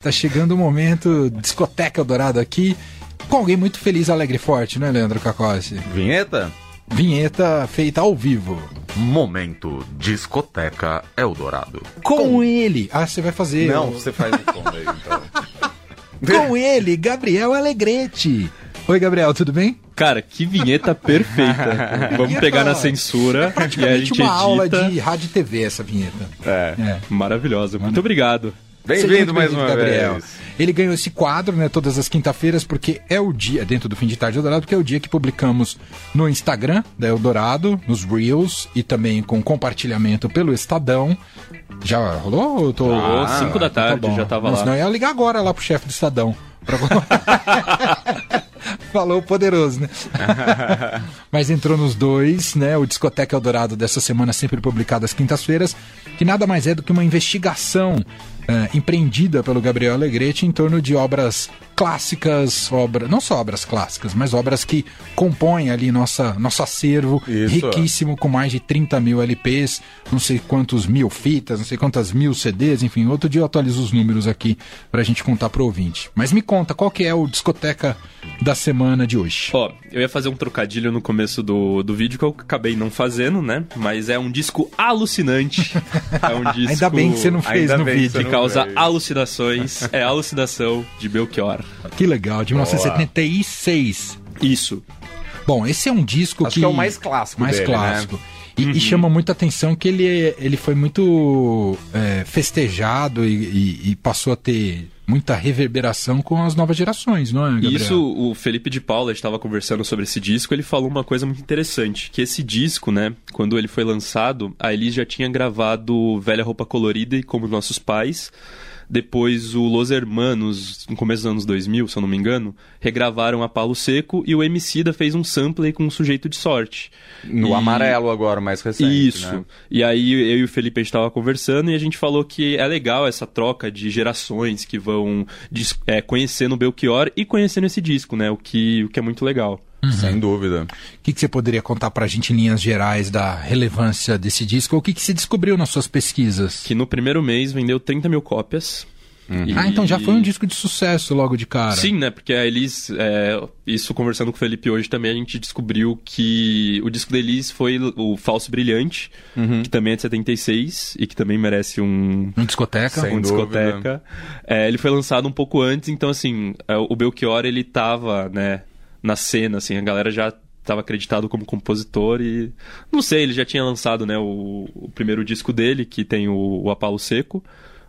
Tá chegando o momento, discoteca Eldorado aqui, com alguém muito feliz, alegre e forte, né, Leandro Cacossi? Vinheta? Vinheta feita ao vivo. Momento Discoteca Eldorado. Com, com... ele. Ah, você vai fazer. Não, você faz o com ele, então. com ele, Gabriel Alegrete. Oi, Gabriel, tudo bem? Cara, que vinheta perfeita. Vamos pegar na censura e a gente uma edita. aula de rádio e TV essa vinheta. É, é. maravilhosa. Muito obrigado. Bem-vindo mais uma Gabriel. vez. Ele ganhou esse quadro, né, todas as quinta-feiras, porque é o dia, dentro do fim de tarde Eldorado, porque é o dia que publicamos no Instagram da Eldorado, nos Reels e também com compartilhamento pelo Estadão. Já rolou? tô... Ah, 5 da tarde, tá já tava Mas, lá. Não, eu ia ligar agora lá pro chefe do Estadão. Pra... Falou poderoso, né? Mas entrou nos dois, né? O Discoteca Eldorado dessa semana, sempre publicado às quintas-feiras, que nada mais é do que uma investigação é, empreendida pelo Gabriel Alegretti em torno de obras clássicas, obra, não só obras clássicas, mas obras que compõem ali nossa, nosso acervo Isso. riquíssimo, com mais de 30 mil LPs, não sei quantos mil fitas, não sei quantas mil CDs, enfim, outro dia eu atualizo os números aqui pra gente contar pro ouvinte. Mas me conta, qual que é o discoteca da semana de hoje? Ó, eu ia fazer um trocadilho no começo do, do vídeo que eu acabei não fazendo, né? Mas é um disco alucinante. É um disco... Ainda bem que você não fez Ainda no vídeo. Que causa alucinações. É alucinação de Belchior. Que legal, de Boa. 1976. Isso. Bom, esse é um disco Acho que, que é o mais clássico mais dele, clássico. Né? E, uhum. e, chama muita atenção que ele, ele foi muito é, festejado e, e, e, passou a ter muita reverberação com as novas gerações, não é, Gabriel? Isso, o Felipe de Paula estava conversando sobre esse disco, ele falou uma coisa muito interessante, que esse disco, né, quando ele foi lançado, a Elis já tinha gravado Velha Roupa Colorida e Como Nossos Pais, depois o Los Hermanos, no começo dos anos 2000, se eu não me engano, regravaram a Palo Seco e o Emicida fez um sample com um sujeito de sorte. No e... amarelo agora, mais recente, Isso. Né? E aí eu e o Felipe a gente estava conversando e a gente falou que é legal essa troca de gerações que vão é, conhecendo o Belchior e conhecendo esse disco, né? O que, o que é muito legal. Uhum. Sem dúvida. O que, que, você poderia contar para a gente em linhas gerais da relevância desse disco? O que, que se descobriu nas suas pesquisas? Que no primeiro mês vendeu 30 mil cópias. Uhum. E... Ah, então já foi um disco de sucesso logo de cara. Sim, né? Porque a Elis, é, isso conversando com o Felipe hoje também, a gente descobriu que o disco da Elis foi o Falso Brilhante, uhum. que também é de 76 e que também merece um. Um discoteca? Sem um discoteca. É, ele foi lançado um pouco antes, então assim, é, o Belchior ele tava, né? Na cena, assim, a galera já estava acreditado como compositor e não sei, ele já tinha lançado, né, o, o primeiro disco dele, que tem o, o Apalo Seco,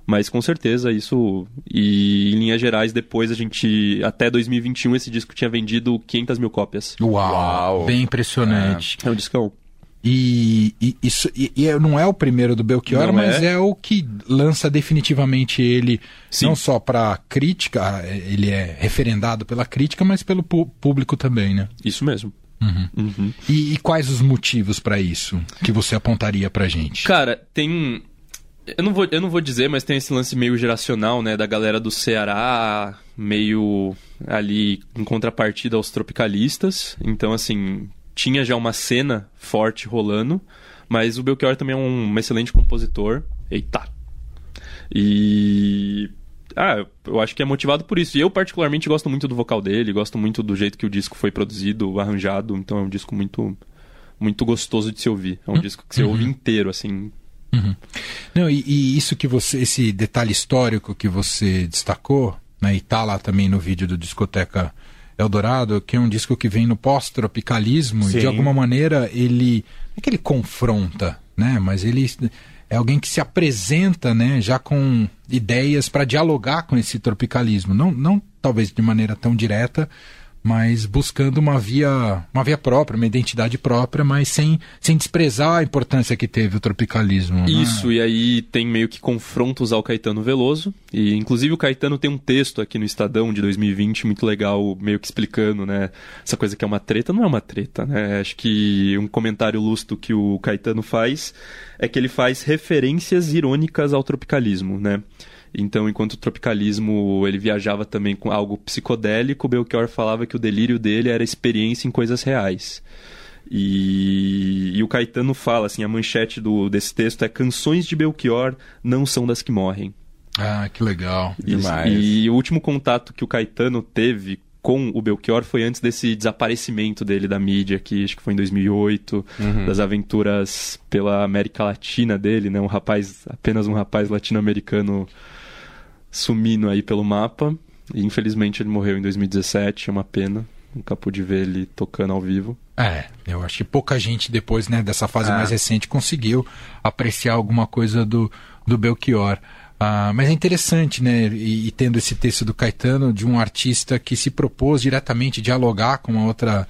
mas com certeza isso e em linhas gerais depois a gente até 2021 esse disco tinha vendido 500 mil cópias. Uau, Uau. bem impressionante. É, é um discão. E, e, isso, e, e, não é o primeiro do Belchior, não mas é. é. o que lança definitivamente ele, Sim. não só para crítica, ele é referendado pela crítica, mas pelo público também, né? Isso mesmo. Uhum. Uhum. E, quais os motivos para isso que você apontaria pra gente? Cara, tem. Eu não, vou, eu não vou dizer, mas tem esse lance meio geracional, né? Da galera do Ceará, meio ali em contrapartida aos tropicalistas. Então, assim, tinha já uma cena forte rolando, mas o Belchior também é um, um excelente compositor. Eita! E ah, eu acho que é motivado por isso. E eu, particularmente, gosto muito do vocal dele, gosto muito do jeito que o disco foi produzido, arranjado. Então é um disco muito, muito gostoso de se ouvir. É um uhum. disco que você ouve inteiro, assim. Uhum. Não, e, e, isso que você, esse detalhe histórico que você destacou, né, e tá lá também no vídeo do Discoteca Eldorado, que é um disco que vem no pós-tropicalismo e de alguma maneira ele não é que ele confronta, né? Mas ele é alguém que se apresenta, né, já com ideias para dialogar com esse tropicalismo, não, não talvez de maneira tão direta, mas buscando uma via, uma via própria, uma identidade própria, mas sem, sem desprezar a importância que teve o tropicalismo. Né? Isso, né? e aí tem meio que confrontos ao Caetano Veloso, e inclusive o Caetano tem um texto aqui no Estadão de 2020 muito legal, meio que explicando, né, essa coisa que é uma treta, não é uma treta, né, acho que um comentário lustro que o Caetano faz é que ele faz referências irônicas ao tropicalismo, né, então, enquanto o tropicalismo ele viajava também com algo psicodélico, Belchior falava que o delírio dele era experiência em coisas reais. E, e o Caetano fala assim, a manchete do, desse texto é canções de Belchior não são das que morrem. Ah, que legal. Demais. E, e o último contato que o Caetano teve com o Belchior foi antes desse desaparecimento dele da mídia, que acho que foi em 2008, uhum. das aventuras pela América Latina dele, né? Um rapaz, apenas um rapaz latino-americano sumindo aí pelo mapa. E infelizmente ele morreu em 2017, é uma pena. Nunca pude ver ele tocando ao vivo. É, eu acho que pouca gente depois né, dessa fase é. mais recente conseguiu apreciar alguma coisa do, do Belchior. Ah, mas é interessante, né? E, e, tendo esse texto do Caetano de um artista que se propôs diretamente dialogar com uma outra,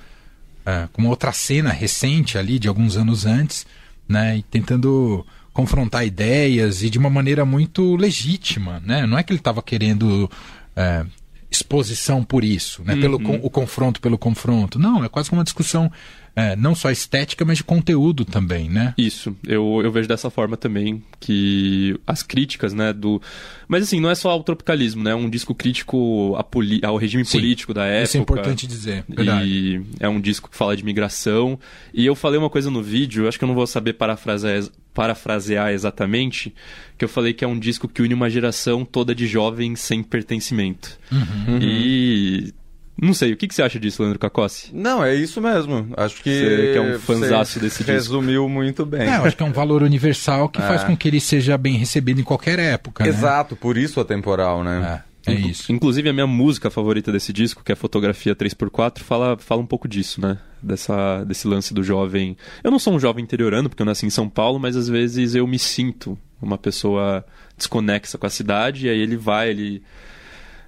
uh, com uma outra cena recente ali, de alguns anos antes, né? E tentando confrontar ideias e de uma maneira muito legítima, né? Não é que ele estava querendo uh, exposição por isso, né? Uhum. Pelo o confronto pelo confronto. Não, é quase uma discussão é, não só estética, mas de conteúdo também, né? Isso, eu, eu vejo dessa forma também, que as críticas, né, do... Mas assim, não é só ao tropicalismo, né? É um disco crítico poli... ao regime Sim, político da época. Isso é importante dizer, verdade. É um disco que fala de migração. E eu falei uma coisa no vídeo, acho que eu não vou saber parafrasear, parafrasear exatamente, que eu falei que é um disco que une uma geração toda de jovens sem pertencimento. Uhum. E não sei, o que, que você acha disso, Leandro Cacossi? Não, é isso mesmo. Acho que. Você que é um fanzaço desse disco. Resumiu muito bem. É, eu acho que é um valor universal que é. faz com que ele seja bem recebido em qualquer época. Né? Exato, né? por isso atemporal, né? É. É isso. Inclusive, a minha música favorita desse disco, que é Fotografia 3x4, fala, fala um pouco disso, né? Dessa, desse lance do jovem. Eu não sou um jovem interiorano, porque eu nasci em São Paulo, mas às vezes eu me sinto uma pessoa desconexa com a cidade, e aí ele vai, ele,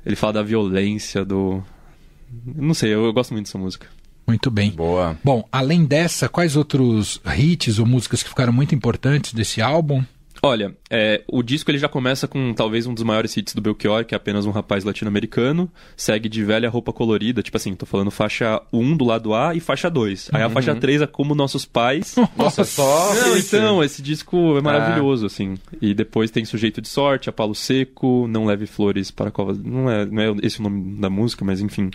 ele fala da violência, do, não sei, eu, eu gosto muito dessa música. Muito bem. Boa. Bom, além dessa, quais outros hits ou músicas que ficaram muito importantes desse álbum? Olha, é, o disco ele já começa com talvez um dos maiores hits do Belchior, que é apenas um rapaz latino-americano, segue de velha roupa colorida, tipo assim, tô falando faixa 1 do lado A e faixa 2. Uhum. Aí a uhum. faixa 3 é como nossos pais. Nossa, só. Não, então, esse disco é maravilhoso, ah. assim. E depois tem Sujeito de Sorte, A Palo Seco, Não Leve Flores para a Cova. Não é, não é esse o nome da música, mas enfim.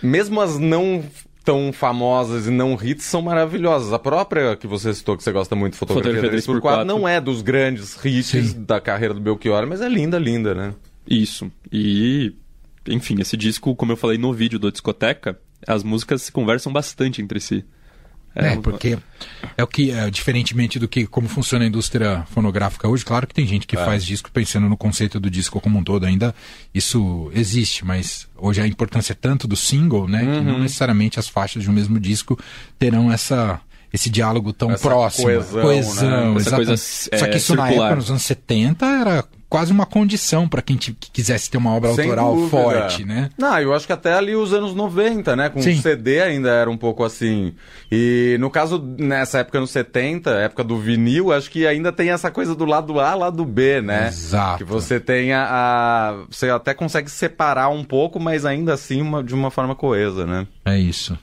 Mesmo as não tão famosas e não hits são maravilhosas. A própria que você citou, que você gosta muito, Fotografia, Fotografia 3x4, não é dos grandes hits Sim. da carreira do Belchior, mas é linda, linda, né? Isso. E, enfim, esse disco, como eu falei no vídeo do Discoteca, as músicas se conversam bastante entre si. É, é, porque é o que, é, diferentemente do que como funciona a indústria fonográfica hoje, claro que tem gente que é. faz disco pensando no conceito do disco como um todo, ainda isso existe, mas hoje a importância é tanto do single, né, uhum. que não uhum. necessariamente as faixas de um mesmo disco terão essa esse diálogo tão essa próximo. Coesão, coesão né? Essa coisa, é, Só que isso circular. na época, nos anos 70, era quase uma condição para quem que quisesse ter uma obra Sem autoral dúvida. forte, né? Não, eu acho que até ali os anos 90, né? Com o CD ainda era um pouco assim. E no caso, nessa época nos 70, época do vinil, acho que ainda tem essa coisa do lado A, lado B, né? Exato. Que você tem a, a você até consegue separar um pouco, mas ainda assim uma, de uma forma coesa, né? É isso.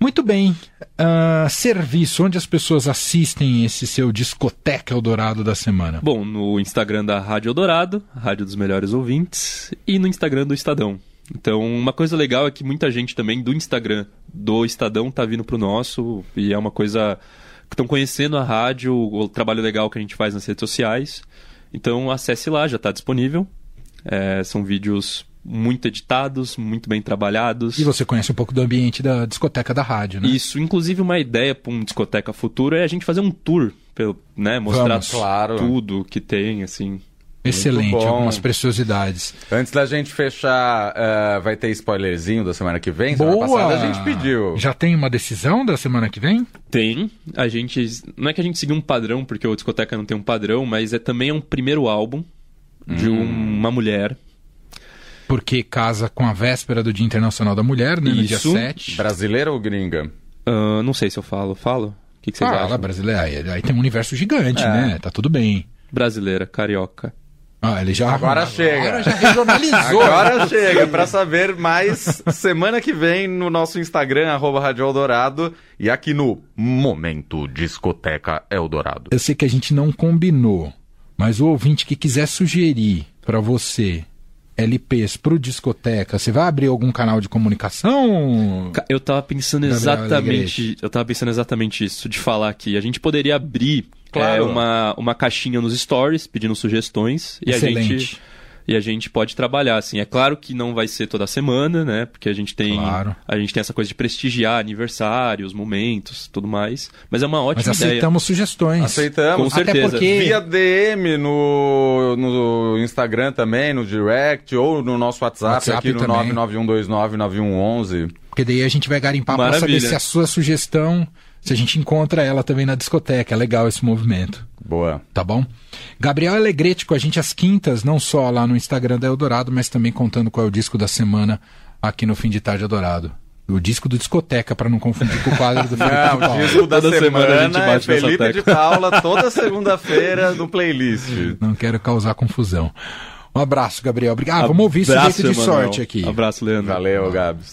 Muito bem. Uh, serviço, onde as pessoas assistem esse seu discoteca Eldorado da semana? Bom, no Instagram da Rádio Eldorado, Rádio dos Melhores Ouvintes, e no Instagram do Estadão. Então, uma coisa legal é que muita gente também do Instagram do Estadão tá vindo pro nosso, e é uma coisa que estão conhecendo a rádio, o trabalho legal que a gente faz nas redes sociais. Então, acesse lá, já está disponível. É, são vídeos muito editados, muito bem trabalhados. E você conhece um pouco do ambiente da discoteca da rádio, né? Isso, inclusive uma ideia para um discoteca futuro é a gente fazer um tour, pelo, né, mostrar Vamos, claro. tudo que tem, assim. Excelente, algumas preciosidades. Antes da gente fechar, uh, vai ter spoilerzinho da semana que vem? Boa! Semana passada a gente pediu. Já tem uma decisão da semana que vem? Tem. A gente. Não é que a gente seguiu um padrão, porque o discoteca não tem um padrão, mas é também um primeiro álbum de hum. uma mulher porque casa com a véspera do Dia Internacional da Mulher, né, no dia 7. Brasileira ou gringa? Uh, não sei se eu falo. Falo? O que, que vocês Fala, acham? brasileira. Aí, aí tem um universo gigante, é. né? Tá tudo bem. Brasileira, carioca. Ah, ele já agora chega. Agora já regionalizou. agora chega para saber mais semana que vem no nosso Instagram arroba Rádio Eldorado e aqui no Momento Discoteca Eldorado. Eu sei que a gente não combinou, mas o ouvinte que quiser sugerir para você LPs pro discoteca, você vai abrir algum canal de comunicação? Eu tava pensando exatamente, eu tava pensando exatamente isso de falar aqui. A gente poderia abrir claro. é, uma, uma caixinha nos stories pedindo sugestões Excelente. e a gente e a gente pode trabalhar assim. É claro que não vai ser toda semana, né? Porque a gente tem Claro. a gente tem essa coisa de prestigiar aniversários, momentos, tudo mais. Mas é uma ótima Mas ideia. aceitamos sugestões. Aceitamos. Com Até certeza. porque Via DM no, no Instagram também, no direct, ou no nosso WhatsApp, WhatsApp aqui no também. 991299111. Porque daí a gente vai garimpar para saber se a sua sugestão, se a gente encontra ela também na discoteca. É legal esse movimento. Boa. Tá bom? Gabriel Alegrete com a gente às quintas, não só lá no Instagram da Eldorado, mas também contando qual é o disco da semana aqui no Fim de Tarde Eldorado. O disco do discoteca, para não confundir com o quadro do Felipe Não, de Paula. o disco da Toda semana, semana a gente é bate nessa Felipe de Paula, toda segunda-feira no playlist. Não quero causar confusão. Um abraço, Gabriel. Obrigado. Ah, vamos ouvir esse jeito de sorte aqui. Abraço, Leandro. Valeu, Gabs.